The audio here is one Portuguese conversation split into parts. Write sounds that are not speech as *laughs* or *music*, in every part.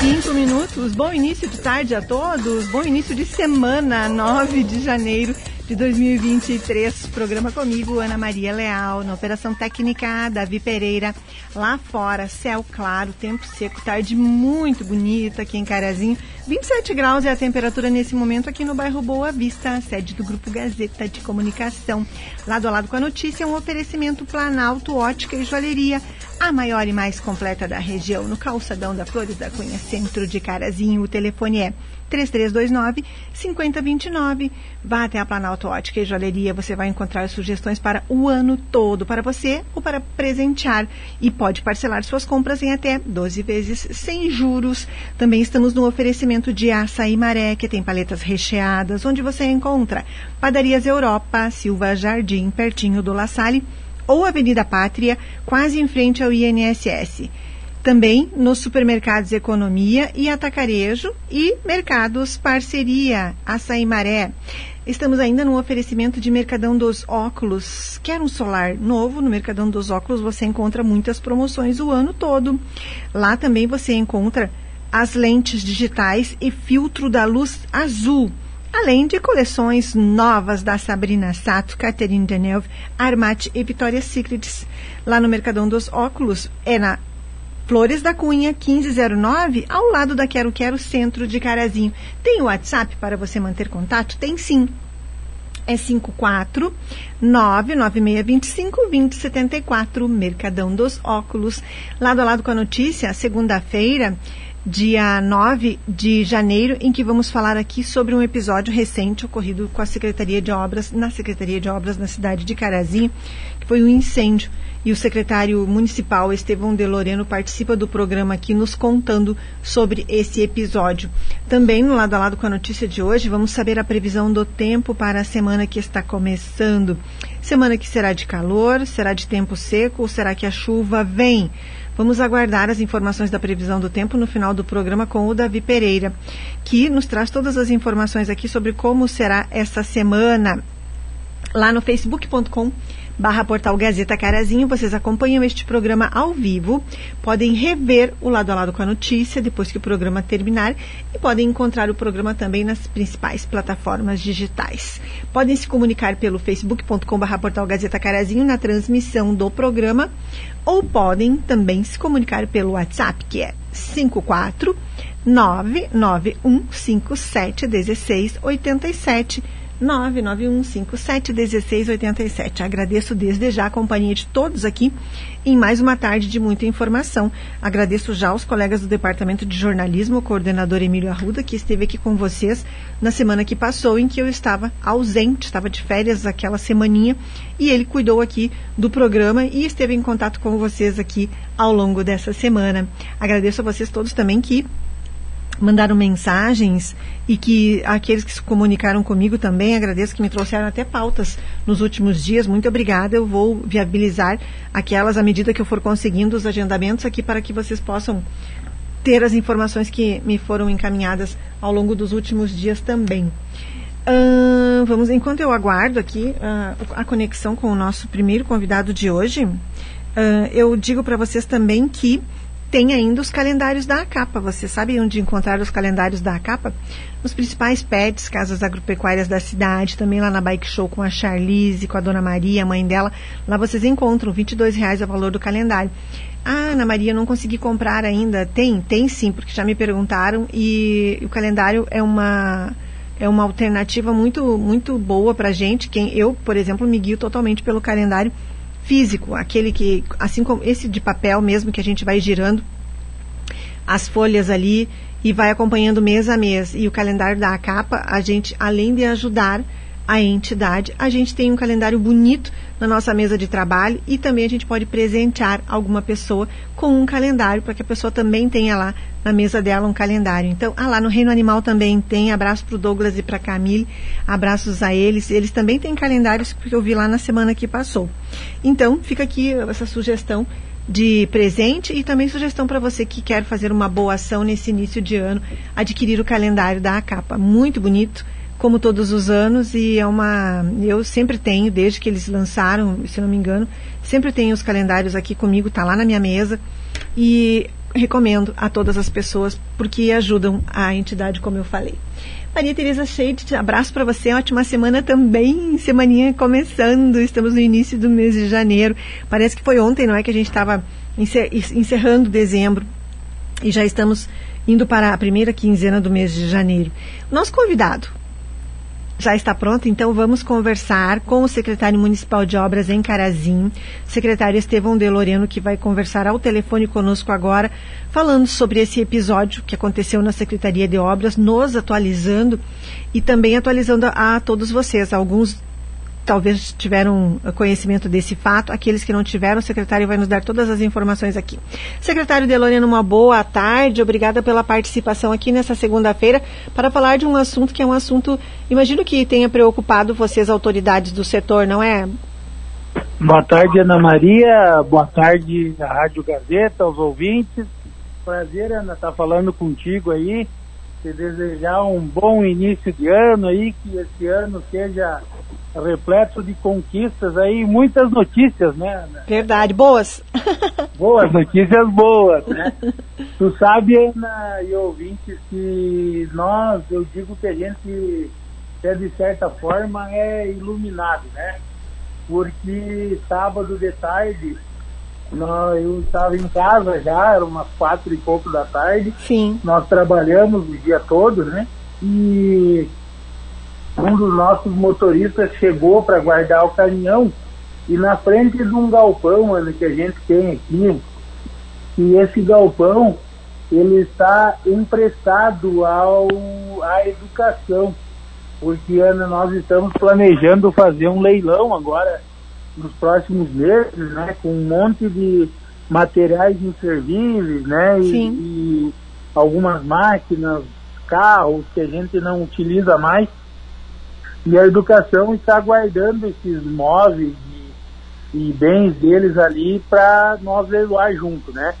Cinco minutos. Bom início de tarde a todos. Bom início de semana, 9 de janeiro de 2023. Programa comigo, Ana Maria Leal, na Operação Técnica, Davi Pereira. Lá fora, céu claro, tempo seco, tarde muito bonita aqui em Carazinho. 27 graus é a temperatura nesse momento aqui no bairro Boa Vista, sede do Grupo Gazeta de Comunicação. Lado a lado com a notícia, um oferecimento Planalto, Ótica e Joalheria a maior e mais completa da região, no calçadão da Flores da Cunha, centro de Carazinho. O telefone é 3329 5029. Vá até a Planalto Ótica e Joalheria, você vai encontrar sugestões para o ano todo, para você ou para presentear. E pode parcelar suas compras em até 12 vezes sem juros. Também estamos no oferecimento de Açaí Maré, que tem paletas recheadas, onde você encontra Padarias Europa, Silva Jardim, pertinho do La Salle ou Avenida Pátria, quase em frente ao INSS. Também nos supermercados Economia e Atacarejo e mercados Parceria, Açaí Maré. Estamos ainda no oferecimento de Mercadão dos Óculos. Quer um solar novo? No Mercadão dos Óculos você encontra muitas promoções o ano todo. Lá também você encontra as lentes digitais e filtro da luz azul além de coleções novas da Sabrina Sato, Catherine Deneuve, Armat e Victoria's Secrets. Lá no Mercadão dos Óculos, é na Flores da Cunha, 1509, ao lado da Quero Quero Centro de Carazinho. Tem o WhatsApp para você manter contato? Tem sim. É 54 99625 2074, Mercadão dos Óculos. Lado a lado com a notícia, segunda-feira, dia 9 de janeiro, em que vamos falar aqui sobre um episódio recente ocorrido com a Secretaria de Obras, na Secretaria de Obras na cidade de Carazinho, que foi um incêndio. E o secretário municipal Estevão de Loreno participa do programa aqui nos contando sobre esse episódio. Também no lado a lado com a notícia de hoje, vamos saber a previsão do tempo para a semana que está começando. Semana que será de calor, será de tempo seco ou será que a chuva vem? Vamos aguardar as informações da previsão do tempo no final do programa com o Davi Pereira, que nos traz todas as informações aqui sobre como será essa semana. Lá no facebook.com barra portal Gazeta Carazinho. Vocês acompanham este programa ao vivo, podem rever o lado a lado com a notícia depois que o programa terminar e podem encontrar o programa também nas principais plataformas digitais. Podem se comunicar pelo facebook.com barra portal Gazeta Carazinho na transmissão do programa ou podem também se comunicar pelo WhatsApp, que é 54 99157 1687 991571687. Agradeço desde já a companhia de todos aqui em mais uma tarde de muita informação. Agradeço já aos colegas do Departamento de Jornalismo, o coordenador Emílio Arruda, que esteve aqui com vocês na semana que passou, em que eu estava ausente, estava de férias aquela semaninha, e ele cuidou aqui do programa e esteve em contato com vocês aqui ao longo dessa semana. Agradeço a vocês todos também que mandaram mensagens e que aqueles que se comunicaram comigo também agradeço que me trouxeram até pautas nos últimos dias. Muito obrigada. Eu vou viabilizar aquelas à medida que eu for conseguindo os agendamentos aqui para que vocês possam ter as informações que me foram encaminhadas ao longo dos últimos dias também. Uh, vamos, enquanto eu aguardo aqui uh, a conexão com o nosso primeiro convidado de hoje, uh, eu digo para vocês também que tem ainda os calendários da ACAPA. Você sabe onde encontrar os calendários da ACAPA? Nos principais pets, casas agropecuárias da cidade, também lá na Bike Show com a Charlize, com a Dona Maria, a mãe dela. Lá vocês encontram R$ reais o valor do calendário. Ah, Ana Maria, não consegui comprar ainda. Tem, tem sim, porque já me perguntaram e o calendário é uma é uma alternativa muito muito boa para gente. Quem eu, por exemplo, me guio totalmente pelo calendário físico, aquele que, assim como esse de papel mesmo, que a gente vai girando as folhas ali e vai acompanhando mês a mês. E o calendário da capa, a gente, além de ajudar a entidade, a gente tem um calendário bonito na nossa mesa de trabalho e também a gente pode presentear alguma pessoa com um calendário para que a pessoa também tenha lá na mesa dela um calendário. Então, ah, lá no Reino Animal também tem. Abraço para o Douglas e para a Camille. Abraços a eles. Eles também têm calendários que eu vi lá na semana que passou. Então, fica aqui essa sugestão de presente e também sugestão para você que quer fazer uma boa ação nesse início de ano, adquirir o calendário da Acapa. Muito bonito como todos os anos, e é uma. Eu sempre tenho, desde que eles lançaram, se não me engano, sempre tenho os calendários aqui comigo, tá lá na minha mesa. E recomendo a todas as pessoas porque ajudam a entidade, como eu falei. Maria Tereza Scheide, abraço para você, ótima semana também, semaninha começando, estamos no início do mês de janeiro, parece que foi ontem, não é, que a gente estava encerrando dezembro e já estamos indo para a primeira quinzena do mês de janeiro. Nosso convidado, já está pronto, então vamos conversar com o secretário municipal de obras em Carazim, secretário Estevão Deloreno, que vai conversar ao telefone conosco agora, falando sobre esse episódio que aconteceu na Secretaria de Obras, nos atualizando e também atualizando a, a todos vocês. Alguns talvez tiveram conhecimento desse fato. Aqueles que não tiveram, o secretário vai nos dar todas as informações aqui. Secretário Deloriano, uma boa tarde. Obrigada pela participação aqui nessa segunda-feira para falar de um assunto que é um assunto, imagino que tenha preocupado vocês, autoridades do setor, não é? Boa tarde, Ana Maria. Boa tarde, a Rádio Gazeta, aos ouvintes. Prazer, Ana, estar tá falando contigo aí. Te desejar um bom início de ano aí, que esse ano seja repleto de conquistas aí, muitas notícias, né? Verdade, boas. *laughs* boas, notícias boas, né? tu sabe, Ana e ouvintes, que nós, eu digo que a gente, é, de certa forma, é iluminado, né? Porque sábado de tarde, nós, eu estava em casa já, era umas quatro e pouco da tarde. Sim. Nós trabalhamos o dia todo, né? E um dos nossos motoristas chegou para guardar o caminhão e na frente de um galpão Ana, que a gente tem aqui, e esse galpão ele está emprestado ao, à educação, porque Ana, nós estamos planejando fazer um leilão agora nos próximos meses, né, com um monte de materiais inservíveis, né, e, e algumas máquinas, carros que a gente não utiliza mais e a educação está guardando esses móveis e, e bens deles ali para nós leiloar junto, né?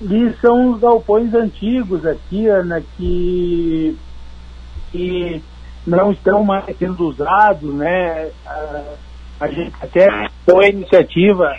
E são os galpões antigos aqui, Ana, que, que não estão mais sendo usados, né? A, a gente até foi a iniciativa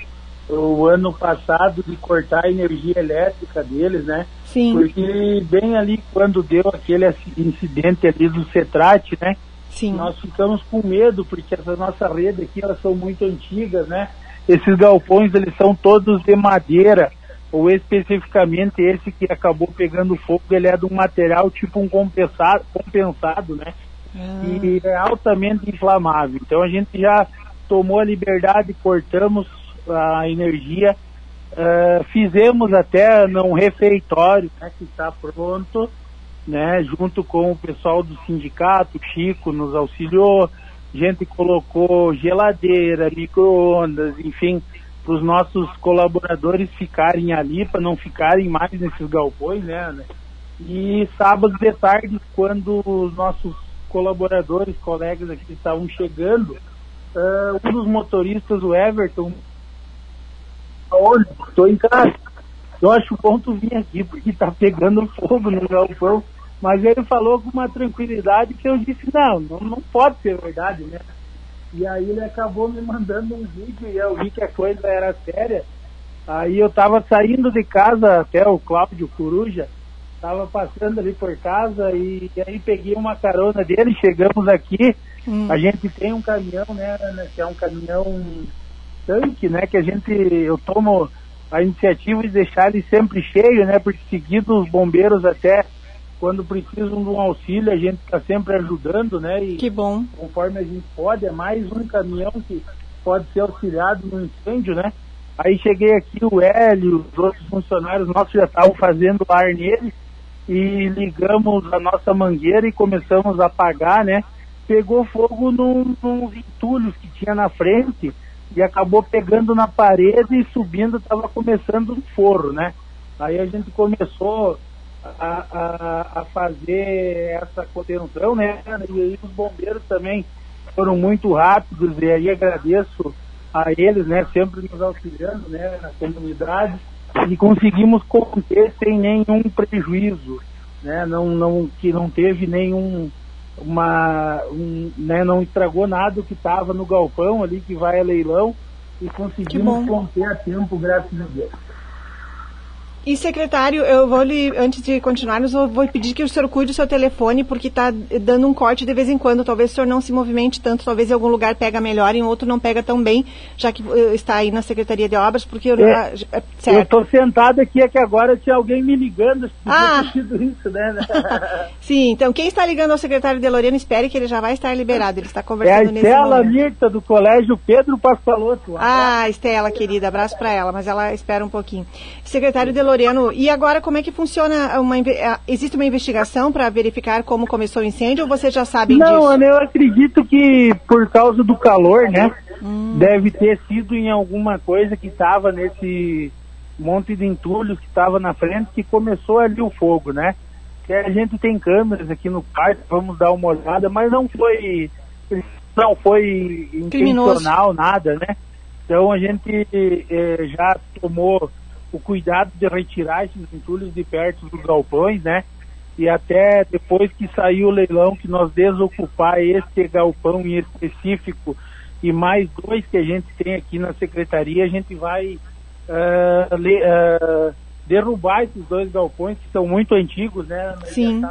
o ano passado de cortar a energia elétrica deles, né? Sim. Porque bem ali quando deu aquele incidente ali do Cetrate, né? Sim. Nós ficamos com medo, porque essa nossa rede aqui, elas são muito antigas, né? Esses galpões, eles são todos de madeira, ou especificamente esse que acabou pegando fogo, ele é de um material tipo um compensado, compensado né? Ah. E é altamente inflamável. Então a gente já tomou a liberdade, cortamos a energia, uh, fizemos até num refeitório, né, que está pronto, né, junto com o pessoal do sindicato, Chico nos auxiliou, gente colocou geladeira, micro-ondas, enfim, para os nossos colaboradores ficarem ali, para não ficarem mais nesses galpões, né? E sábado de tarde, quando os nossos colaboradores, colegas aqui estavam chegando, uh, um dos motoristas, o Everton, olha, estou em casa. Eu acho bom tu vir aqui, porque está pegando fogo no galpão. Mas ele falou com uma tranquilidade que eu disse, não, não, não pode ser verdade, né? E aí ele acabou me mandando um vídeo e eu vi que a coisa era séria. Aí eu estava saindo de casa até o Cláudio Coruja, estava passando ali por casa e, e, aí peguei uma carona dele, chegamos aqui, hum. a gente tem um caminhão, né, que é um caminhão tanque, né, que a gente, eu tomo a iniciativa de deixar ele sempre cheio, né, porque seguido os bombeiros até quando precisam de um auxílio, a gente está sempre ajudando, né? E que bom. Conforme a gente pode, é mais um caminhão que pode ser auxiliado no incêndio, né? Aí cheguei aqui, o Hélio, os outros funcionários nossos já estavam fazendo ar nele e ligamos a nossa mangueira e começamos a apagar, né? Pegou fogo num, nos entulhos que tinha na frente e acabou pegando na parede e subindo, estava começando um forro, né? Aí a gente começou a, a, a fazer essa contenção, né? E os bombeiros também foram muito rápidos e aí agradeço a eles, né? Sempre nos auxiliando, né? Na comunidade e conseguimos conter sem nenhum prejuízo, né? Não, não que não teve nenhum uma, um, né? Não estragou nada que estava no galpão ali que vai a leilão e conseguimos conter a tempo, graças a Deus. E secretário, eu vou lhe, antes de continuarmos, eu vou pedir que o senhor cuide do seu telefone, porque está dando um corte de vez em quando. Talvez o senhor não se movimente tanto, talvez em algum lugar pega melhor, em outro não pega tão bem, já que uh, está aí na Secretaria de Obras, porque eu, é, é, eu estou sentado aqui, é que agora tinha alguém me ligando, ah. isso, né? *laughs* *laughs* Sim, então quem está ligando ao secretário de Lorena, espere que ele já vai estar liberado, ele está conversando é a nesse Estela Mirta, do Colégio Pedro Pascoaloto. Ah, Estela, querida, abraço para ela, mas ela espera um pouquinho. Secretário de Loreno, e agora como é que funciona? Uma, existe uma investigação para verificar como começou o incêndio ou você já sabe Não, disso? Não, eu acredito que por causa do calor, né? Hum. Deve ter sido em alguma coisa que estava nesse monte de entulhos que estava na frente que começou ali o fogo, né? Que a gente tem câmeras aqui no parque, vamos dar uma olhada, mas não foi não foi intencional nada, né? Então a gente eh, já tomou o cuidado de retirar esses entulhos de perto dos galpões, né? E até depois que saiu o leilão, que nós desocupar este galpão em específico e mais dois que a gente tem aqui na secretaria, a gente vai uh, le, uh, derrubar esses dois galpões que são muito antigos, né? Sim.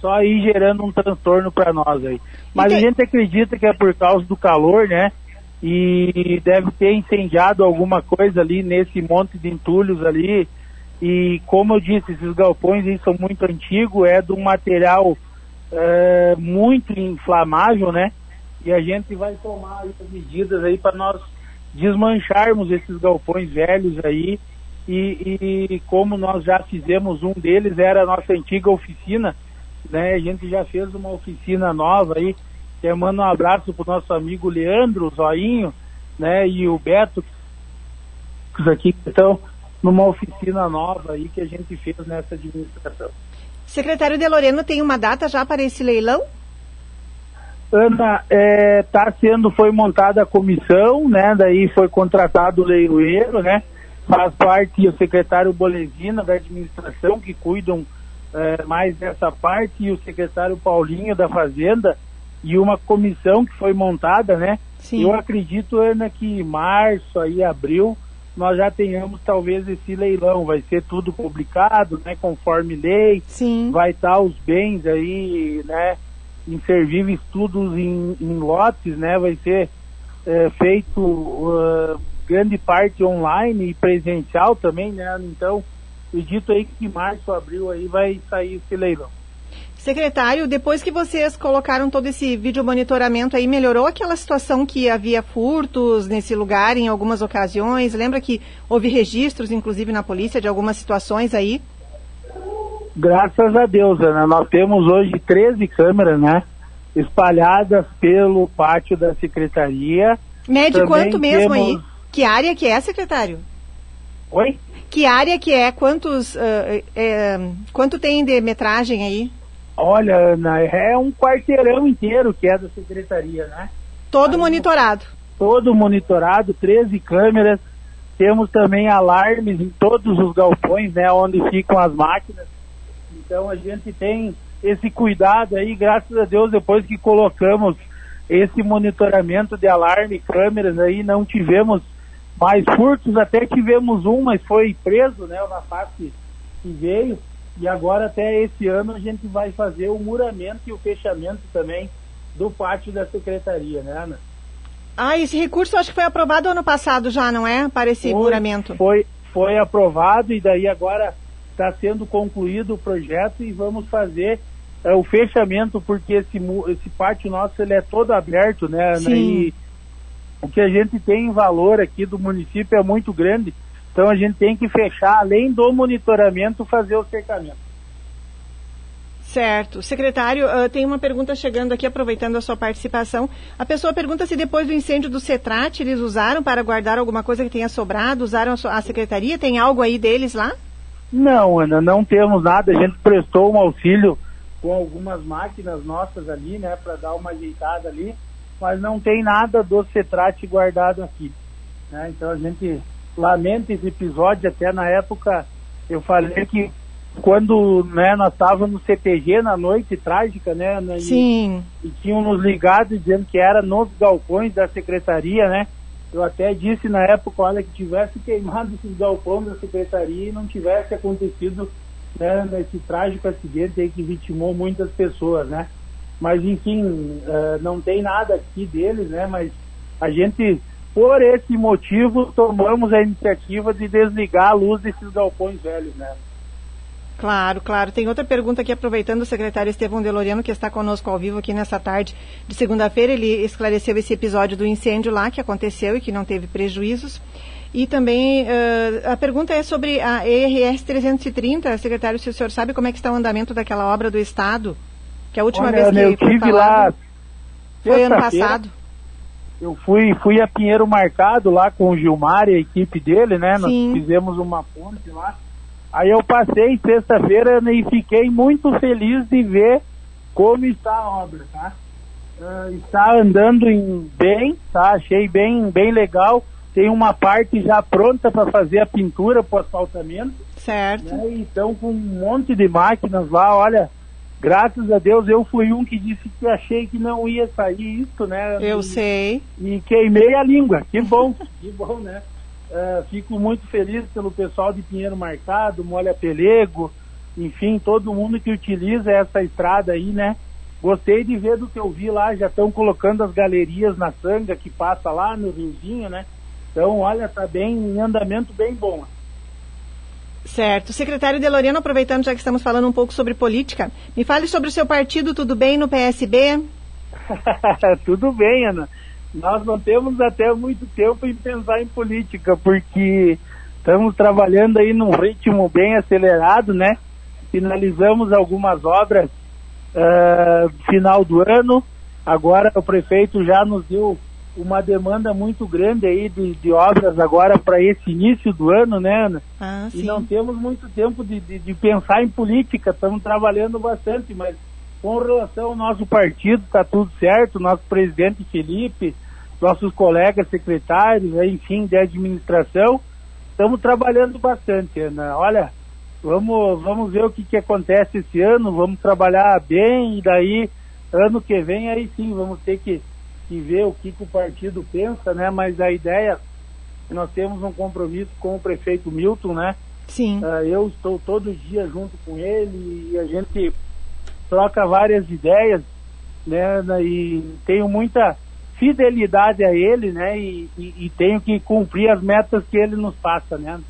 só aí gerando um transtorno para nós aí. Mas a gente acredita que é por causa do calor, né? E deve ter incendiado alguma coisa ali nesse monte de entulhos ali. E como eu disse, esses galpões são muito antigos, é de um material é, muito inflamável, né? E a gente vai tomar as medidas aí para nós desmancharmos esses galpões velhos aí. E, e, como nós já fizemos um deles, era a nossa antiga oficina, né? A gente já fez uma oficina nova aí Quero mandar um abraço para o nosso amigo Leandro Zoinho, né, e o Beto, aqui que estão numa oficina nova aí que a gente fez nessa administração. Secretário de Loreno, tem uma data já para esse leilão? Ana, é, tá sendo, foi montada a comissão, né, daí foi contratado o leiloeiro, né, faz parte o secretário Bolesina da administração que cuidam é, mais dessa parte e o secretário Paulinho da Fazenda, e uma comissão que foi montada, né? Sim. Eu acredito, Ana, que em março, aí, abril, nós já tenhamos talvez esse leilão. Vai ser tudo publicado, né? Conforme lei. Sim. Vai estar os bens aí, né? Inservíveis, tudo em, em lotes, né? Vai ser é, feito uh, grande parte online e presencial também, né? Então, acredito aí que em março, abril aí vai sair esse leilão. Secretário, depois que vocês colocaram todo esse vídeo monitoramento aí, melhorou aquela situação que havia furtos nesse lugar em algumas ocasiões? Lembra que houve registros, inclusive na polícia, de algumas situações aí? Graças a Deus, Ana. Nós temos hoje 13 câmeras, né? Espalhadas pelo pátio da secretaria. Mede Também quanto mesmo temos... aí? Que área que é, secretário? Oi? Que área que é? Quantos, uh, uh, quanto tem de metragem aí? Olha, Ana, é um quarteirão inteiro que é da secretaria, né? Todo Aí, monitorado. Todo monitorado, 13 câmeras. Temos também alarmes em todos os galpões, né, onde ficam as máquinas. Então a gente tem esse cuidado aí, graças a Deus, depois que colocamos esse monitoramento de alarme, câmeras aí, não tivemos mais furtos, até tivemos um, mas foi preso, né, na parte que veio. E agora, até esse ano, a gente vai fazer o muramento e o fechamento também do pátio da secretaria, né, Ana? Ah, esse recurso acho que foi aprovado ano passado já, não é? Para esse foi, muramento. Foi, foi aprovado e daí agora está sendo concluído o projeto e vamos fazer é, o fechamento, porque esse, esse pátio nosso ele é todo aberto, né, Ana? Sim. E o que a gente tem em valor aqui do município é muito grande. Então a gente tem que fechar, além do monitoramento, fazer o cercamento. Certo. Secretário, uh, tem uma pergunta chegando aqui, aproveitando a sua participação. A pessoa pergunta se depois do incêndio do CETRAT, eles usaram para guardar alguma coisa que tenha sobrado, usaram a, a secretaria? Tem algo aí deles lá? Não, Ana, não temos nada. A gente prestou um auxílio com algumas máquinas nossas ali, né, para dar uma ajeitada ali, mas não tem nada do CETRAT guardado aqui. Né? Então a gente lamento esse episódio, até na época eu falei que quando né, nós estávamos no CTG na noite trágica, né? Sim. E, e tinham nos ligado dizendo que era nos galpões da secretaria, né? Eu até disse na época, olha, que tivesse queimado esses galpões da secretaria e não tivesse acontecido né, nesse trágico acidente aí que vitimou muitas pessoas, né? Mas enfim, uh, não tem nada aqui deles, né? Mas a gente, por esse motivo, tomamos a iniciativa de desligar a luz desses galpões velhos, né? Claro, claro. Tem outra pergunta aqui, aproveitando o secretário Estevão Deloriano, que está conosco ao vivo aqui nessa tarde de segunda-feira. Ele esclareceu esse episódio do incêndio lá que aconteceu e que não teve prejuízos. E também uh, a pergunta é sobre a ERS 330, secretário, se o senhor sabe como é que está o andamento daquela obra do Estado, que a última Olha, vez que eu tive lá foi ano passado. Eu fui, fui a Pinheiro Marcado lá com o Gilmar e a equipe dele, né? Sim. Nós fizemos uma ponte lá Aí eu passei sexta-feira e fiquei muito feliz de ver como está a obra, tá? Uh, está andando em bem, tá? Achei bem, bem legal. Tem uma parte já pronta para fazer a pintura para o asfaltamento. Certo. Né? Então, com um monte de máquinas lá, olha, graças a Deus eu fui um que disse que achei que não ia sair isso, né? Eu e, sei. E queimei a língua. Que bom, *laughs* que bom, né? Uh, fico muito feliz pelo pessoal de Pinheiro Marcado, Molha Pelego, enfim, todo mundo que utiliza essa estrada aí, né? Gostei de ver do que eu vi lá, já estão colocando as galerias na sanga que passa lá no riozinho, né? Então, olha, tá bem, em andamento bem bom. Certo. Secretário Deloriano, aproveitando já que estamos falando um pouco sobre política, me fale sobre o seu partido, tudo bem no PSB? *laughs* tudo bem, Ana nós não temos até muito tempo em pensar em política, porque estamos trabalhando aí num ritmo bem acelerado, né? Finalizamos algumas obras uh, final do ano. Agora o prefeito já nos deu uma demanda muito grande aí de, de obras agora para esse início do ano, né, Ana? Ah, e não temos muito tempo de, de, de pensar em política, estamos trabalhando bastante, mas com relação ao nosso partido, está tudo certo, nosso presidente Felipe, nossos colegas secretários, enfim, de administração, estamos trabalhando bastante, Ana. Olha, vamos, vamos ver o que, que acontece esse ano, vamos trabalhar bem, e daí, ano que vem, aí sim, vamos ter que, que ver o que, que o partido pensa, né? Mas a ideia, nós temos um compromisso com o prefeito Milton, né? Sim. Uh, eu estou todo dia junto com ele e a gente troca várias ideias, né? E tenho muita fidelidade a ele, né? E, e, e, tenho que cumprir as metas que ele nos passa, né?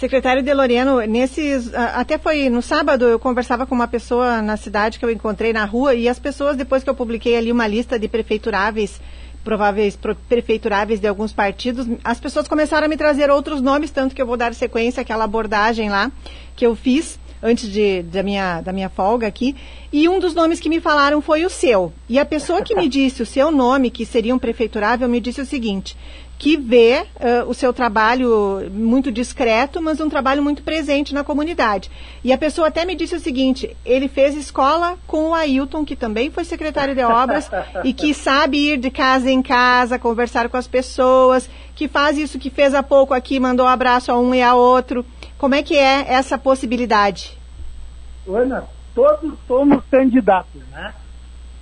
Secretário Deloriano, nesses. Até foi no sábado eu conversava com uma pessoa na cidade que eu encontrei na rua e as pessoas, depois que eu publiquei ali uma lista de prefeituráveis, prováveis prefeituráveis de alguns partidos, as pessoas começaram a me trazer outros nomes, tanto que eu vou dar sequência àquela abordagem lá que eu fiz antes de, da, minha, da minha folga aqui, e um dos nomes que me falaram foi o seu. E a pessoa que me *laughs* disse o seu nome, que seria um prefeiturável, me disse o seguinte, que vê uh, o seu trabalho muito discreto, mas um trabalho muito presente na comunidade. E a pessoa até me disse o seguinte: ele fez escola com o Ailton, que também foi secretário de obras, *laughs* e que sabe ir de casa em casa, conversar com as pessoas, que faz isso que fez há pouco aqui, mandou um abraço a um e a outro. Como é que é essa possibilidade? Ana, todos somos candidatos, né?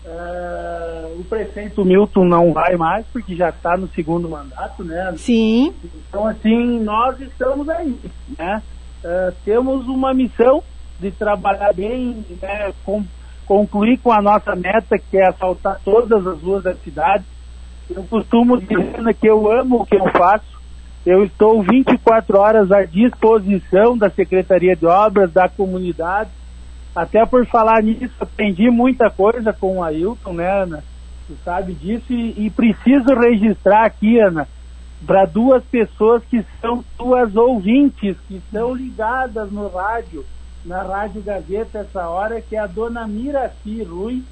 Uh, o prefeito Milton não vai mais, porque já está no segundo mandato, né? Sim. Então, assim, nós estamos aí, né? Uh, temos uma missão de trabalhar bem, né? Com, concluir com a nossa meta, que é assaltar todas as ruas da cidade. Eu costumo dizer que eu amo o que eu faço, eu estou 24 horas à disposição da Secretaria de Obras, da comunidade. Até por falar nisso, aprendi muita coisa com o Ailton, né, Ana? Tu sabe disso e, e preciso registrar aqui, Ana, para duas pessoas que são tuas ouvintes, que estão ligadas no rádio, na Rádio Gazeta essa hora, que é a dona Miraci Rui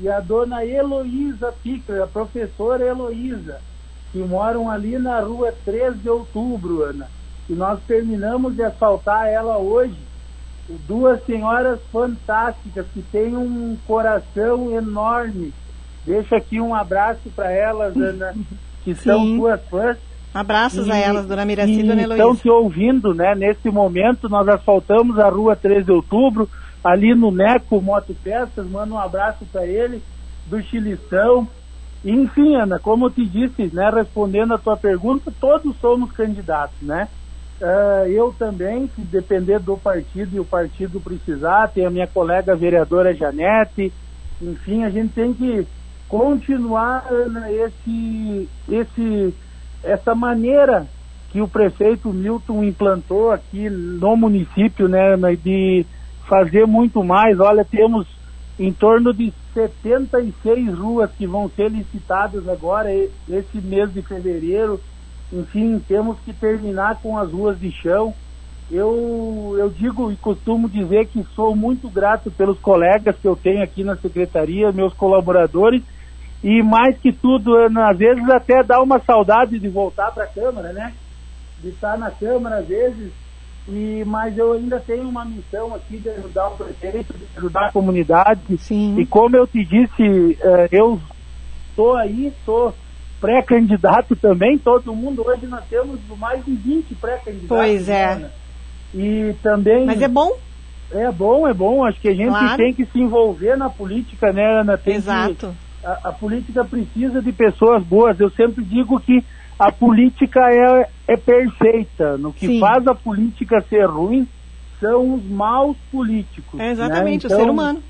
e a dona Heloísa Picker, a professora Heloísa que moram ali na rua 3 de outubro, Ana. E nós terminamos de asfaltar ela hoje. Duas senhoras fantásticas que têm um coração enorme. Deixa aqui um abraço para elas, Ana, que Sim. são suas fãs. Abraços e, a elas, dona Miraci e dona Heloísa. Estão te ouvindo, né? Nesse momento, nós asfaltamos a rua 3 de outubro, ali no Neco Moto Peças. Manda um abraço para ele, do Chilição, Enfim, Ana, como eu te disse, né, respondendo a tua pergunta, todos somos candidatos, né? Uh, eu também, se depender do partido e o partido precisar, tem a minha colega vereadora Janete, enfim, a gente tem que continuar Ana, esse, esse, essa maneira que o prefeito Milton implantou aqui no município, né, de fazer muito mais. Olha, temos em torno de 76 ruas que vão ser licitadas agora, esse mês de fevereiro. Enfim, temos que terminar com as ruas de chão. Eu, eu digo e costumo dizer que sou muito grato pelos colegas que eu tenho aqui na secretaria, meus colaboradores, e mais que tudo, às vezes até dá uma saudade de voltar para a Câmara, né? De estar na Câmara, às vezes, e, mas eu ainda tenho uma missão aqui de ajudar o prefeito, de ajudar a comunidade. Sim. E como eu te disse, eh, eu estou aí, estou pré-candidato também, todo mundo, hoje nós temos mais de 20 pré-candidatos. Pois é. Né? E também... Mas é bom? É bom, é bom, acho que a gente claro. tem que se envolver na política, né, Ana? Tem Exato. Que, a, a política precisa de pessoas boas, eu sempre digo que a política é, é perfeita. No que Sim. faz a política ser ruim são os maus políticos. É exatamente, né? então, o ser humano.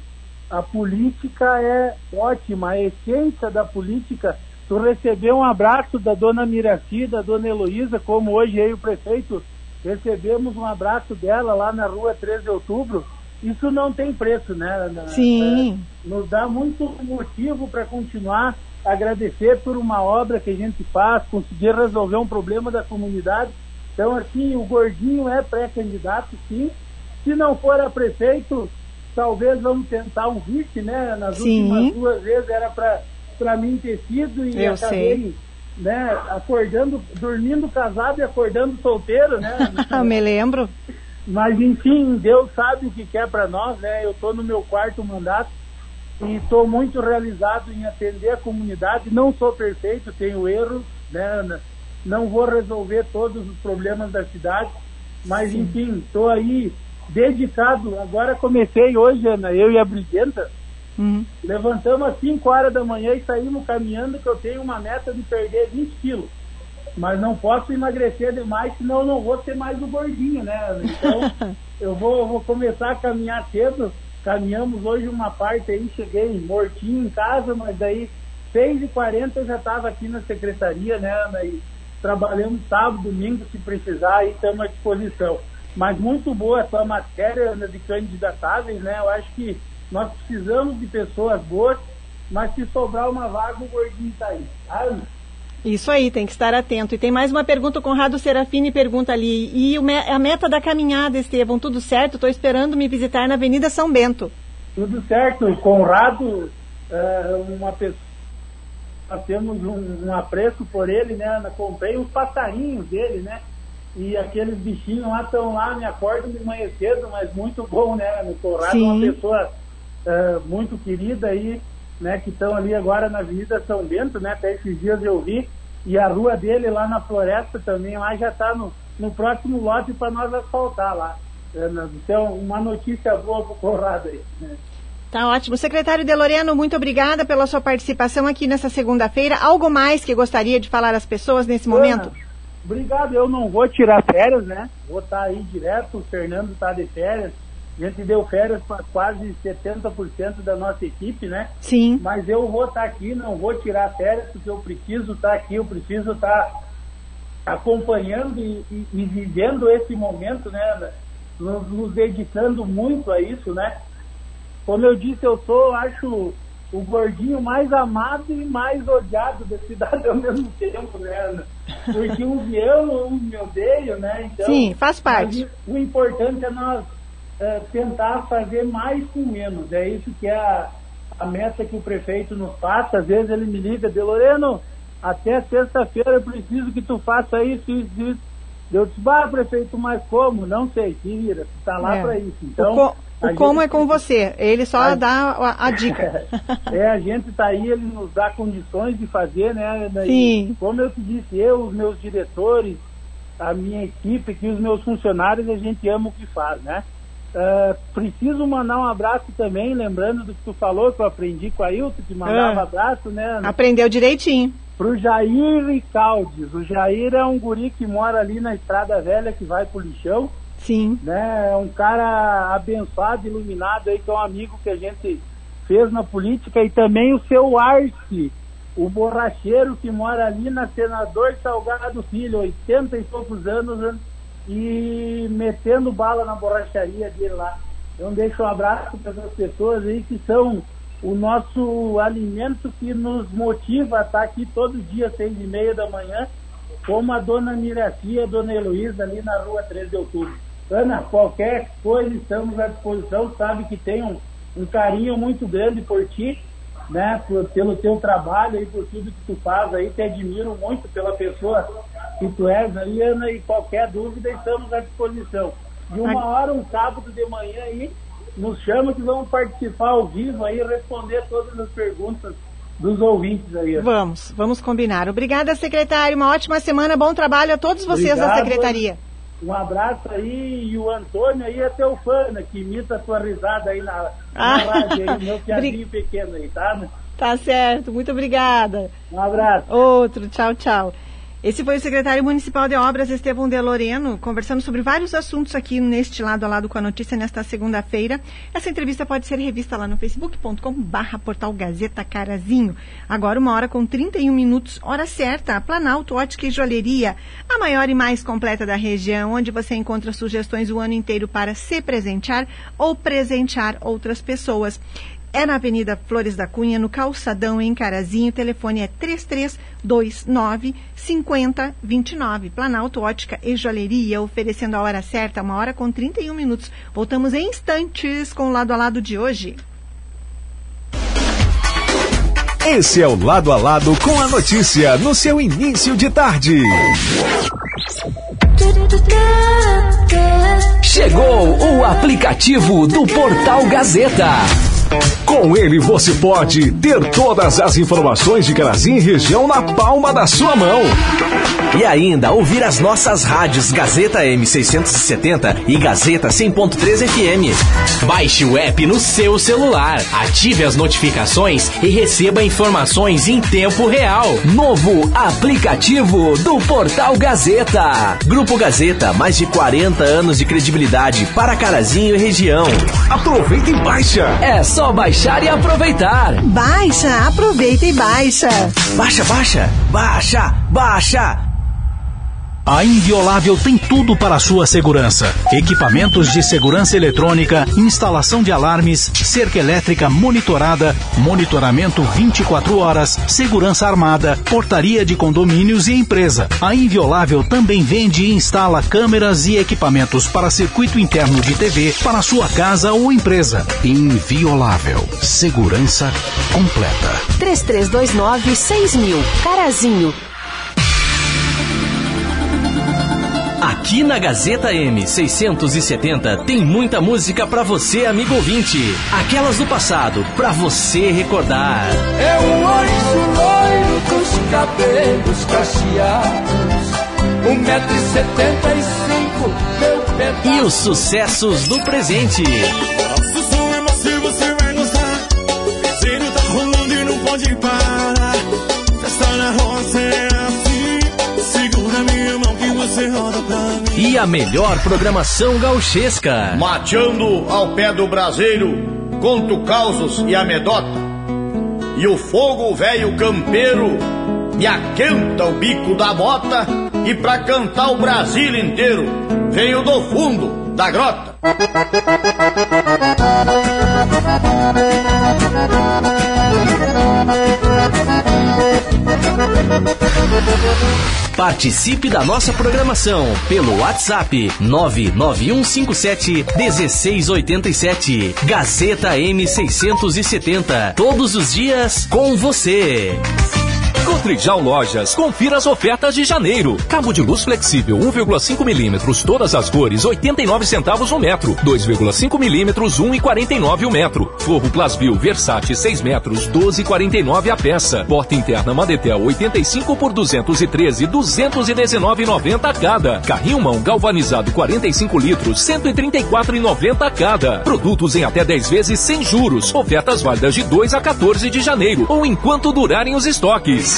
A política é ótima, a essência da política. Tu recebeu um abraço da dona Miraci, da dona Heloísa, como hoje aí o prefeito recebemos um abraço dela lá na rua 13 de outubro. Isso não tem preço, né? Sim. É, nos dá muito motivo para continuar agradecer por uma obra que a gente faz, conseguir resolver um problema da comunidade. Então, assim, o Gordinho é pré-candidato, sim. Se não for a prefeito, talvez vamos tentar um vice, né? Nas sim. últimas duas vezes era para mim ter sido e Eu acabei sei. Né, acordando, dormindo casado e acordando solteiro, né? *laughs* Me lembro. Mas enfim, Deus sabe o que quer para nós, né? Eu estou no meu quarto mandato e estou muito realizado em atender a comunidade. Não sou perfeito, tenho erros, né? não vou resolver todos os problemas da cidade, mas Sim. enfim, estou aí dedicado. Agora comecei hoje, Ana, eu e a Briguenta, uhum. levantamos às 5 horas da manhã e saímos caminhando, que eu tenho uma meta de perder 20 quilos. Mas não posso emagrecer demais, senão eu não vou ser mais o gordinho, né? Então, *laughs* eu vou, eu vou começar a caminhar cedo caminhamos hoje uma parte aí, cheguei mortinho em casa, mas daí 6h40 eu já estava aqui na secretaria, né, Ana, e trabalhamos sábado, domingo, se precisar, aí estamos à disposição. Mas muito boa essa matéria, Ana, de candidatáveis, né, eu acho que nós precisamos de pessoas boas, mas se sobrar uma vaga, o gordinho está aí. Ana? Isso aí, tem que estar atento. E tem mais uma pergunta, o Conrado Serafini pergunta ali, e a meta da caminhada, Estevam, tudo certo? Estou esperando me visitar na Avenida São Bento. Tudo certo, Conrado, é uma pessoa, nós temos um, um, apreço por ele, né? Comprei uns passarinhos dele, né? E aqueles bichinhos lá estão lá, me acordam de manhã cedo, mas muito bom, né? O Conrado é uma pessoa é, muito querida aí né, que estão ali agora na Avenida São Bento, né, até esses dias eu vi, e a rua dele lá na floresta também, lá já está no, no próximo lote para nós asfaltar lá. É, né, então, uma notícia boa para o Conrado aí. Né. Tá ótimo. Secretário De Loreno, muito obrigada pela sua participação aqui nessa segunda-feira. Algo mais que gostaria de falar às pessoas nesse Ana, momento? Obrigado. Eu não vou tirar férias, né? Vou estar tá aí direto. O Fernando está de férias. A gente deu férias para quase 70% da nossa equipe, né? Sim. Mas eu vou estar tá aqui, não vou tirar férias, porque eu preciso estar tá aqui, eu preciso estar tá acompanhando e, e, e, vivendo esse momento, né? Nos, nos, dedicando muito a isso, né? Como eu disse, eu sou, acho, o gordinho mais amado e mais odiado da cidade ao mesmo *laughs* tempo, né? Porque uns me amam, uns me odeiam, né? Então, Sim, faz parte. O importante é nós é, tentar fazer mais com menos. É isso que é a, a meta que o prefeito nos passa. Às vezes ele me liga, de Loreno, até sexta-feira eu preciso que tu faça isso, isso, isso. Eu disse, bah, prefeito, mas como? Não sei, se vira, tu tá lá é. para isso. Então, o, co o como é com você, ele só a... dá a, a *laughs* dica. é, a gente tá aí, ele nos dá condições de fazer, né? Sim. como eu te disse, eu, os meus diretores, a minha equipe, que os meus funcionários, a gente ama o que faz, né? Uh, preciso mandar um abraço também, lembrando do que tu falou, que eu aprendi com a Ailton, que mandava ah, abraço, né? Aprendeu direitinho. Pro Jair Ricaldes. O Jair é um guri que mora ali na Estrada Velha, que vai pro lixão. Sim. Né? É um cara abençoado, iluminado aí, que é um amigo que a gente fez na política. E também o seu Arce, o borracheiro que mora ali na Senador Salgado Filho, 80 e poucos anos? E metendo bala na borracharia dele lá. Então deixo um abraço para essas pessoas aí que são o nosso alimento que nos motiva a estar aqui todo dia, seis e meia da manhã, como a dona Miracia a dona Heloísa ali na rua 13 de outubro. Ana, qualquer coisa estamos à disposição, sabe que tem um, um carinho muito grande por ti, né, por, pelo teu trabalho e por tudo que tu faz aí, te admiro muito pela pessoa que tu és aí, Ana, e qualquer dúvida estamos à disposição. De uma hora, um sábado de manhã aí, nos chama que vamos participar ao vivo aí, responder todas as perguntas dos ouvintes aí. Vamos, vamos combinar. Obrigada, secretário. Uma ótima semana, bom trabalho a todos vocês Obrigado. da secretaria. Um abraço aí e o Antônio aí é teu fã, né, que imita a tua risada aí na, na ah. rádio aí, meu *laughs* piadinho pequeno aí, tá? Tá certo, muito obrigada. Um abraço. Outro, tchau, tchau. Esse foi o secretário municipal de obras, Estevão de Loreno, conversando sobre vários assuntos aqui neste lado a lado com a notícia nesta segunda-feira. Essa entrevista pode ser revista lá no facebook.com portal Gazeta Carazinho. Agora uma hora com 31 minutos, hora certa, Planalto Ótica e Joalheria, a maior e mais completa da região, onde você encontra sugestões o ano inteiro para se presentear ou presentear outras pessoas. É na Avenida Flores da Cunha, no Calçadão, em Carazinho. O telefone é 3329 5029. Planalto Ótica e Joalheria, oferecendo a hora certa, uma hora com 31 minutos. Voltamos em instantes com o lado a lado de hoje. Esse é o Lado a Lado com a notícia no seu início de tarde. Chegou o aplicativo do Portal Gazeta. Com ele você pode ter todas as informações de Carazinho e região na palma da sua mão. E ainda ouvir as nossas rádios Gazeta M670 e Gazeta 100.3 FM. Baixe o app no seu celular, ative as notificações e receba informações em tempo real. Novo aplicativo do Portal Gazeta. Grupo Gazeta, mais de 40 anos de credibilidade para Carazinho e região. Aproveita e baixa. É só baixar e aproveitar. Baixa, aproveita e baixa. Baixa, baixa, baixa, baixa. A Inviolável tem tudo para a sua segurança: equipamentos de segurança eletrônica, instalação de alarmes, cerca elétrica monitorada, monitoramento 24 horas, segurança armada, portaria de condomínios e empresa. A Inviolável também vende e instala câmeras e equipamentos para circuito interno de TV para sua casa ou empresa. Inviolável. Segurança completa. 3329 6000. Carazinho. Aqui na Gazeta M670 tem muita música para você, amigo ouvinte. Aquelas do passado, para você recordar. É um anjo loiro com os cabelos cacheados, um metro e setenta e cinco, meu pedaço. E os sucessos do presente. E a melhor programação gauchesca. Mateando ao pé do braseiro, conto causos e amedota. E o fogo velho campeiro me aquenta o bico da bota. E pra cantar o Brasil inteiro, venho do fundo da grota. Participe da nossa programação pelo WhatsApp 99157 1687. Gazeta M670. Todos os dias com você. Cotrijal Lojas, confira as ofertas de janeiro. Cabo de luz flexível 1,5 milímetros, todas as cores, 89 centavos o metro. 2,5 milímetros, 1,49 o metro. Forro Plasbil Versace 6 metros, 12,49 a peça. Porta interna Madetel 85 por 213, 219,90 cada. Carrinho mão galvanizado 45 litros, 134,90 cada. Produtos em até 10 vezes sem juros. Ofertas válidas de 2 a 14 de janeiro ou enquanto durarem os estoques.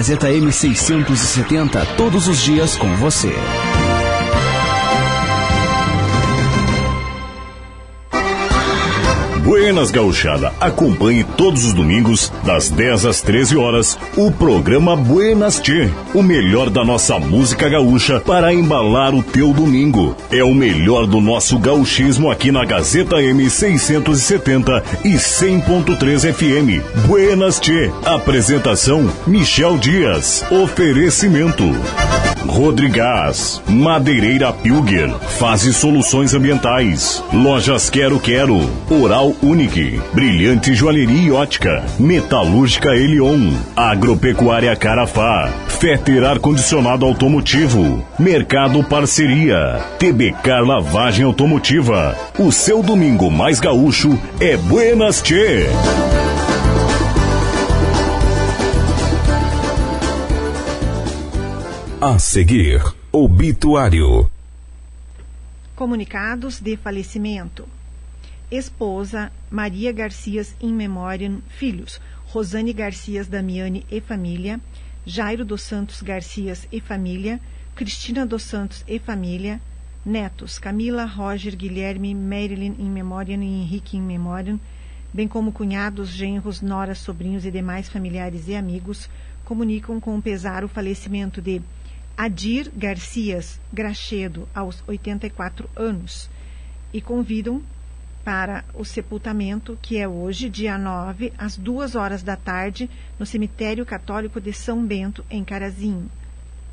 Gazeta M670 todos os dias com você. Buenas Gauchada, acompanhe todos os domingos, das 10 às 13 horas, o programa Buenas Tchê, o melhor da nossa música gaúcha para embalar o teu domingo. É o melhor do nosso gauchismo aqui na Gazeta M670 e 100.3 FM. Buenas Tchê, apresentação Michel Dias, oferecimento. Rodrigás, Madeireira Pilger, Fase Soluções Ambientais, Lojas Quero Quero, Oral Unique, Brilhante Joalheria e Ótica, Metalúrgica Elion, Agropecuária Carafá, Feter Ar Condicionado Automotivo, Mercado Parceria, TBK Lavagem Automotiva. O seu domingo mais gaúcho é Buenas Tchê! A seguir, obituário. Comunicados de falecimento. Esposa Maria Garcias in memoriam, filhos Rosane Garcias Damiani e família, Jairo dos Santos Garcias e família, Cristina dos Santos e família, netos Camila, Roger, Guilherme, Marilyn in memoriam e Henrique in memoriam, bem como cunhados, genros, noras, sobrinhos e demais familiares e amigos, comunicam com pesar o falecimento de Adir Garcias Grachedo, aos 84 anos, e convidam para o sepultamento, que é hoje, dia 9, às duas horas da tarde, no Cemitério Católico de São Bento, em Carazinho,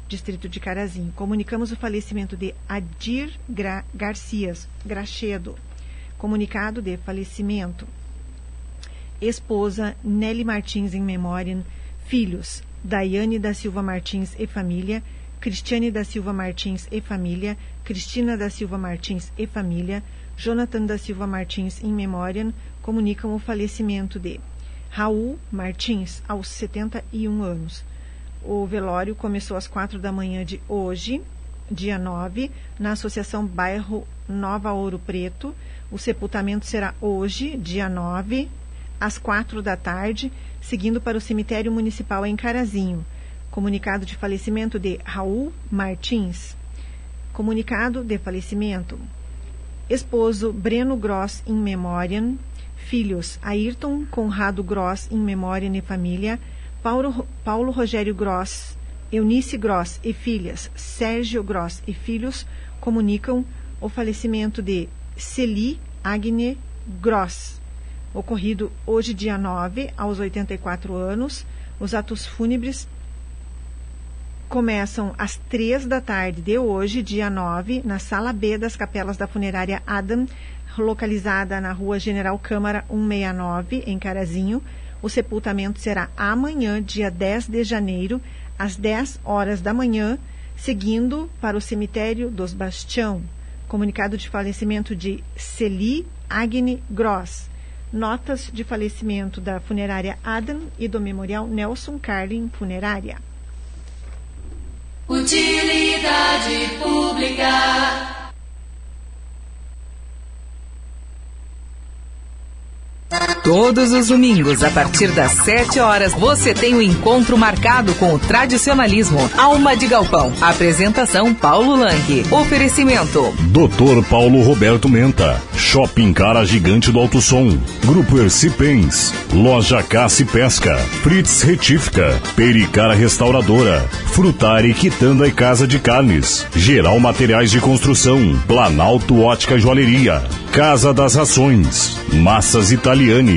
distrito de Carazinho. Comunicamos o falecimento de Adir Gra Garcias Grachedo. Comunicado de falecimento. Esposa Nelly Martins em memória. Filhos Daiane da Silva Martins e família. Cristiane da Silva Martins e família, Cristina da Silva Martins e família, Jonathan da Silva Martins em memória, comunicam o falecimento de Raul Martins, aos 71 anos. O velório começou às quatro da manhã de hoje, dia 9, na Associação Bairro Nova Ouro Preto. O sepultamento será hoje, dia 9, às quatro da tarde, seguindo para o cemitério municipal em Carazinho. Comunicado de falecimento de Raul Martins. Comunicado de falecimento. Esposo Breno Gross in memoriam. Filhos Ayrton Conrado Gross in memoriam e família. Paulo, Paulo Rogério Gross, Eunice Gross e filhas Sérgio Gross e filhos comunicam o falecimento de Celi Agne Gross, ocorrido hoje, dia 9, aos 84 anos. Os atos fúnebres começam às três da tarde de hoje, dia 9, na sala B das capelas da funerária Adam, localizada na rua General Câmara 169, em Carazinho. O sepultamento será amanhã, dia 10 de janeiro, às 10 horas da manhã, seguindo para o cemitério dos Bastião, Comunicado de falecimento de Celi Agni Gross. Notas de falecimento da funerária Adam e do memorial Nelson Carlin Funerária. Utilidade pública. Todos os domingos, a partir das 7 horas, você tem o um encontro marcado com o tradicionalismo. Alma de Galpão. Apresentação Paulo Lang. Oferecimento. Doutor Paulo Roberto Menta. Shopping Cara Gigante do Alto Som. Grupo Ercipens. Loja Caça e Pesca. Fritz Retífica. Pericara Restauradora. Frutari Quitanda e Casa de Carnes. Geral Materiais de Construção. Planalto Ótica Joalheria. Casa das Rações. Massas Italiane.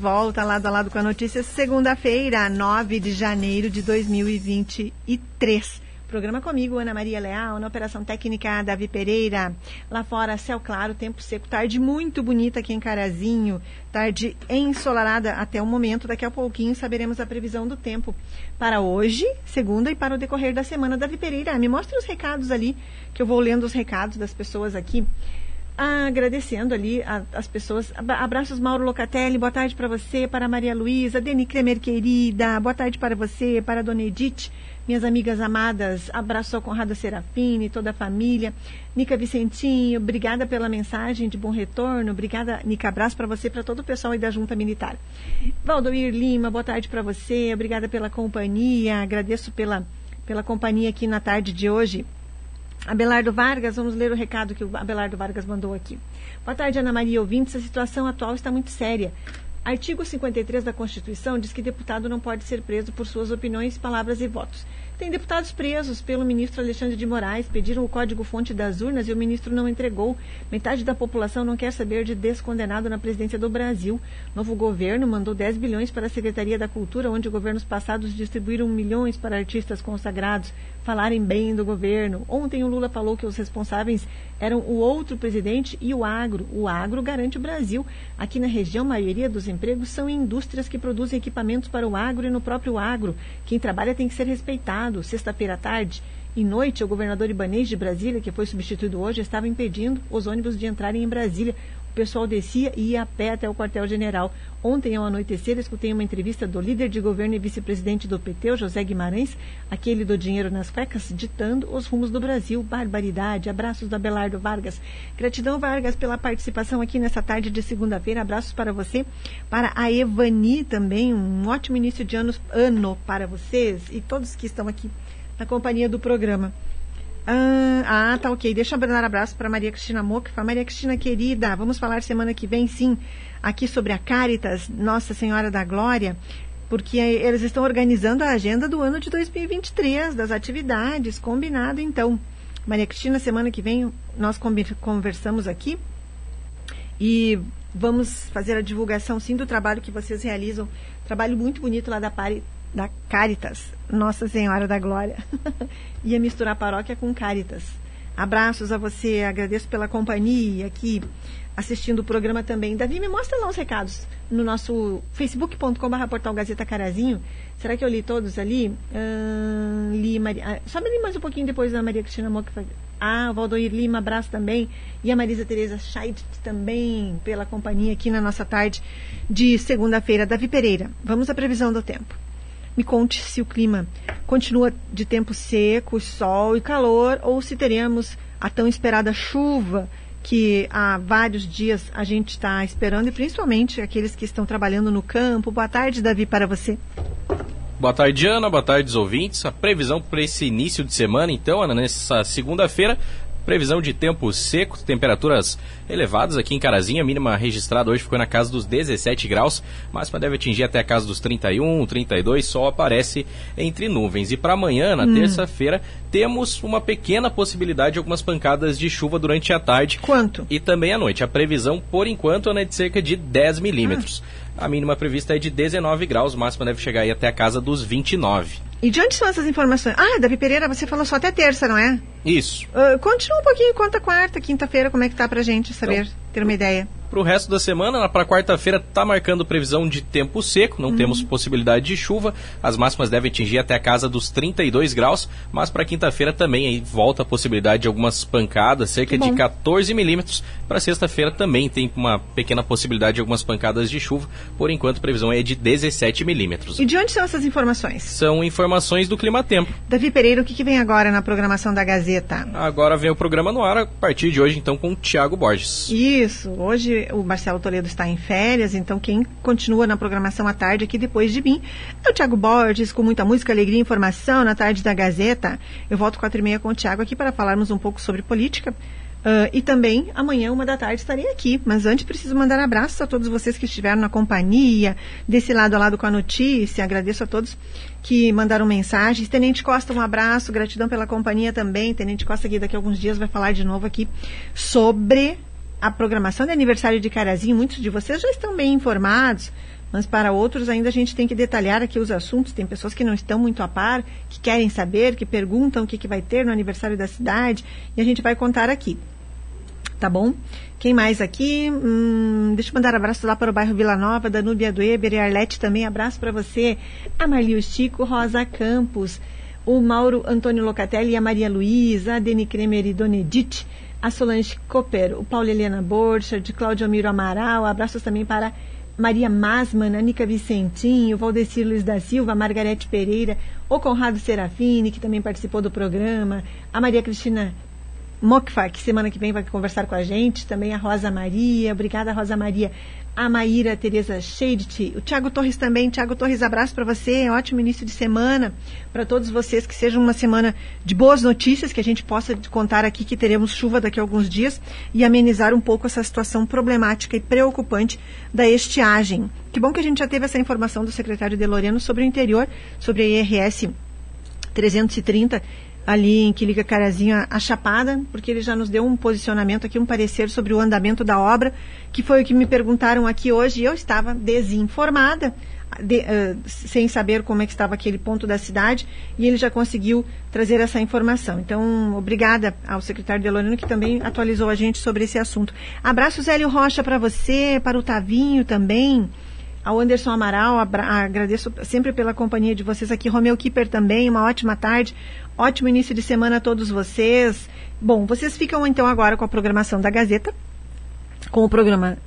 Volta lado a lado com a notícia, segunda-feira, 9 de janeiro de 2023. Programa comigo, Ana Maria Leal, na Operação Técnica Davi Pereira. Lá fora, céu claro, tempo seco, tarde muito bonita aqui em Carazinho, tarde ensolarada até o momento. Daqui a pouquinho saberemos a previsão do tempo para hoje, segunda, e para o decorrer da semana. Davi Pereira, me mostre os recados ali, que eu vou lendo os recados das pessoas aqui agradecendo ali a, as pessoas. Abraços, Mauro Locatelli, boa tarde para você, para Maria Luísa, Deni Kremer, querida, boa tarde para você, para Dona Edith, minhas amigas amadas, abraço ao Conrado Serafini, toda a família. Nica Vicentinho, obrigada pela mensagem de bom retorno, obrigada, Nica, abraço para você, para todo o pessoal aí da Junta Militar. Valdoir Lima, boa tarde para você, obrigada pela companhia, agradeço pela, pela companhia aqui na tarde de hoje. Abelardo Vargas, vamos ler o recado que o Abelardo Vargas mandou aqui. Boa tarde, Ana Maria ouvintes. A situação atual está muito séria. Artigo 53 da Constituição diz que deputado não pode ser preso por suas opiniões, palavras e votos. Tem deputados presos pelo ministro Alexandre de Moraes, pediram o código-fonte das urnas e o ministro não entregou. Metade da população não quer saber de descondenado na presidência do Brasil. Novo governo mandou 10 bilhões para a Secretaria da Cultura, onde governos passados distribuíram milhões para artistas consagrados falarem bem do governo. Ontem o Lula falou que os responsáveis eram o outro presidente e o agro. O agro garante o Brasil. Aqui na região, a maioria dos empregos são em indústrias que produzem equipamentos para o agro e no próprio agro. Quem trabalha tem que ser respeitado sexta-feira à tarde e noite, o governador Ibanês de Brasília, que foi substituído hoje, estava impedindo os ônibus de entrarem em Brasília. O pessoal descia e ia a pé até o quartel-general. Ontem, ao anoitecer, escutei uma entrevista do líder de governo e vice-presidente do PT, José Guimarães, aquele do dinheiro nas cuecas, ditando os rumos do Brasil. Barbaridade. Abraços do Abelardo Vargas. Gratidão, Vargas, pela participação aqui nessa tarde de segunda-feira. Abraços para você, para a Evani também. Um ótimo início de ano para vocês e todos que estão aqui na companhia do programa. Ah, ah, tá ok. Deixa eu mandar um abraço para Maria Cristina Moca. Maria Cristina querida, vamos falar semana que vem, sim, aqui sobre a Caritas, Nossa Senhora da Glória, porque eles estão organizando a agenda do ano de 2023, das atividades, combinado então. Maria Cristina, semana que vem nós conversamos aqui e vamos fazer a divulgação sim do trabalho que vocês realizam. Trabalho muito bonito lá da Pari da Caritas, Nossa Senhora da Glória. *laughs* Ia misturar paróquia com Caritas. Abraços a você, agradeço pela companhia aqui assistindo o programa também. Davi, me mostra lá os recados no nosso facebook.com.br portal Gazeta Carazinho. Será que eu li todos ali? Uh, li Maria, ah, só me li mais um pouquinho depois da Maria Cristina Moca Ah, o Valdoir Lima, abraço também. E a Marisa Tereza Scheidt também pela companhia aqui na nossa tarde de segunda-feira. Davi Pereira, vamos à previsão do tempo. Me conte se o clima continua de tempo seco, sol e calor ou se teremos a tão esperada chuva que há vários dias a gente está esperando e principalmente aqueles que estão trabalhando no campo. Boa tarde, Davi, para você. Boa tarde, Ana. Boa tarde, ouvintes. A previsão para esse início de semana, então, Ana, nessa segunda-feira, Previsão de tempo seco, temperaturas elevadas aqui em Carazinha. A mínima registrada hoje ficou na casa dos 17 graus, máxima deve atingir até a casa dos 31, 32. Sol aparece entre nuvens. E para amanhã, na hum. terça-feira, temos uma pequena possibilidade de algumas pancadas de chuva durante a tarde. Quanto? E também à noite. A previsão, por enquanto, é de cerca de 10 milímetros. Ah. A mínima prevista é de 19 graus, máxima deve chegar aí até a casa dos 29. E de onde são essas informações? Ah, Davi Pereira, você falou só até terça, não é? Isso. Uh, continua um pouquinho, conta quarta, quinta-feira, como é que tá pra gente saber, então, ter uma ideia. Para o resto da semana, para quarta-feira, está marcando previsão de tempo seco, não uhum. temos possibilidade de chuva. As máximas devem atingir até a casa dos 32 graus, mas para quinta-feira também aí volta a possibilidade de algumas pancadas, cerca de 14 milímetros. Para sexta-feira também tem uma pequena possibilidade de algumas pancadas de chuva. Por enquanto, a previsão é de 17 milímetros. E de onde são essas informações? São informações do Clima Tempo. Davi Pereira, o que, que vem agora na programação da Gazeta? Agora vem o programa no ar a partir de hoje, então, com o Tiago Borges. Isso, hoje o Marcelo Toledo está em férias, então quem continua na programação à tarde aqui depois de mim é o Tiago Borges, com muita música, alegria e informação na tarde da Gazeta. Eu volto quatro e meia com o Tiago aqui para falarmos um pouco sobre política. Uh, e também amanhã, uma da tarde, estarei aqui. Mas antes preciso mandar abraços a todos vocês que estiveram na companhia, desse lado a lado com a notícia. Agradeço a todos que mandaram mensagens. Tenente Costa, um abraço, gratidão pela companhia também. Tenente Costa, que daqui a alguns dias vai falar de novo aqui sobre a programação de aniversário de Carazinho, muitos de vocês já estão bem informados, mas para outros ainda a gente tem que detalhar aqui os assuntos. Tem pessoas que não estão muito a par, que querem saber, que perguntam o que, que vai ter no aniversário da cidade, e a gente vai contar aqui. Tá bom? Quem mais aqui? Hum, deixa eu mandar abraço lá para o bairro Vila Nova, da Núbia do Eber e Arlete também. Abraço para você. A Marlio Chico, Rosa Campos, o Mauro Antônio Locatelli e a Maria Luísa, a Deni Kremer e Dona Edith a Solange Cooper, o Paulo Helena Borcha, de Cláudio Amiro Amaral, abraços também para Maria Masman, Anica Vicentinho, Valdecir Luiz da Silva, Margarete Pereira, o Conrado Serafini, que também participou do programa, a Maria Cristina Mokfa, que semana que vem vai conversar com a gente, também a Rosa Maria, obrigada Rosa Maria, a Maíra Tereza Scheidt, o Tiago Torres também. Tiago Torres, abraço para você, ótimo início de semana. Para todos vocês, que seja uma semana de boas notícias, que a gente possa contar aqui que teremos chuva daqui a alguns dias e amenizar um pouco essa situação problemática e preocupante da estiagem. Que bom que a gente já teve essa informação do secretário Deloriano sobre o interior, sobre a IRS 330 ali em que liga Carazinho a, a Chapada, porque ele já nos deu um posicionamento aqui, um parecer sobre o andamento da obra, que foi o que me perguntaram aqui hoje e eu estava desinformada, de, uh, sem saber como é que estava aquele ponto da cidade, e ele já conseguiu trazer essa informação. Então, obrigada ao secretário Delorino, que também atualizou a gente sobre esse assunto. Abraço, Zélio Rocha, para você, para o Tavinho também ao Anderson Amaral, agradeço sempre pela companhia de vocês aqui. Romeu Kipper também, uma ótima tarde. Ótimo início de semana a todos vocês. Bom, vocês ficam então agora com a programação da Gazeta, com o programa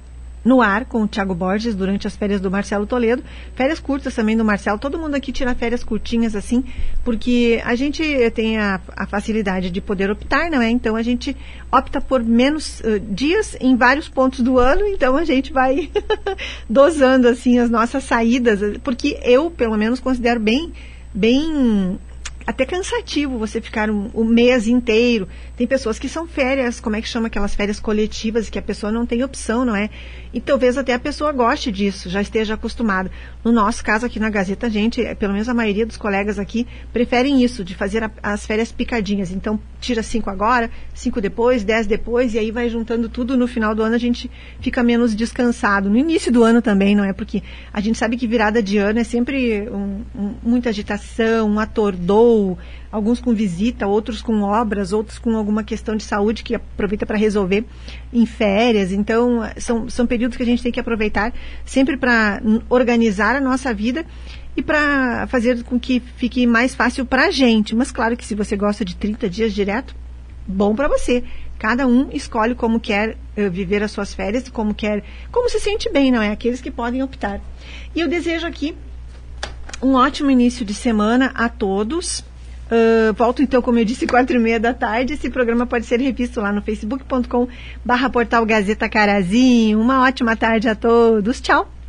no ar com o Thiago Borges durante as férias do Marcelo Toledo. Férias curtas também do Marcelo. Todo mundo aqui tira férias curtinhas assim, porque a gente tem a, a facilidade de poder optar, não é? Então a gente opta por menos uh, dias em vários pontos do ano, então a gente vai *laughs* dosando assim as nossas saídas, porque eu, pelo menos, considero bem bem até cansativo você ficar um, um, mês inteiro. Tem pessoas que são férias, como é que chama aquelas férias coletivas, que a pessoa não tem opção, não é? E talvez até a pessoa goste disso, já esteja acostumada. No nosso caso aqui na Gazeta, a gente, é, pelo menos a maioria dos colegas aqui, preferem isso, de fazer a, as férias picadinhas. Então, tira cinco agora, cinco depois, dez depois, e aí vai juntando tudo. No final do ano a gente fica menos descansado. No início do ano também, não é? Porque a gente sabe que virada de ano é sempre um, muita agitação, um atordou, alguns com visita, outros com obras, outros com alguma questão de saúde que aproveita para resolver em férias. Então, são, são períodos que a gente tem que aproveitar sempre para organizar a nossa vida e para fazer com que fique mais fácil para a gente. Mas claro que se você gosta de 30 dias direto, bom para você. Cada um escolhe como quer uh, viver as suas férias, como quer, como se sente bem, não é? Aqueles que podem optar. E eu desejo aqui um ótimo início de semana a todos. Uh, volto então, como eu disse, *laughs* quatro e meia da tarde. Esse programa pode ser revisto lá no facebook.com barra portal Gazeta Carazinho. Uma ótima tarde a todos. Tchau!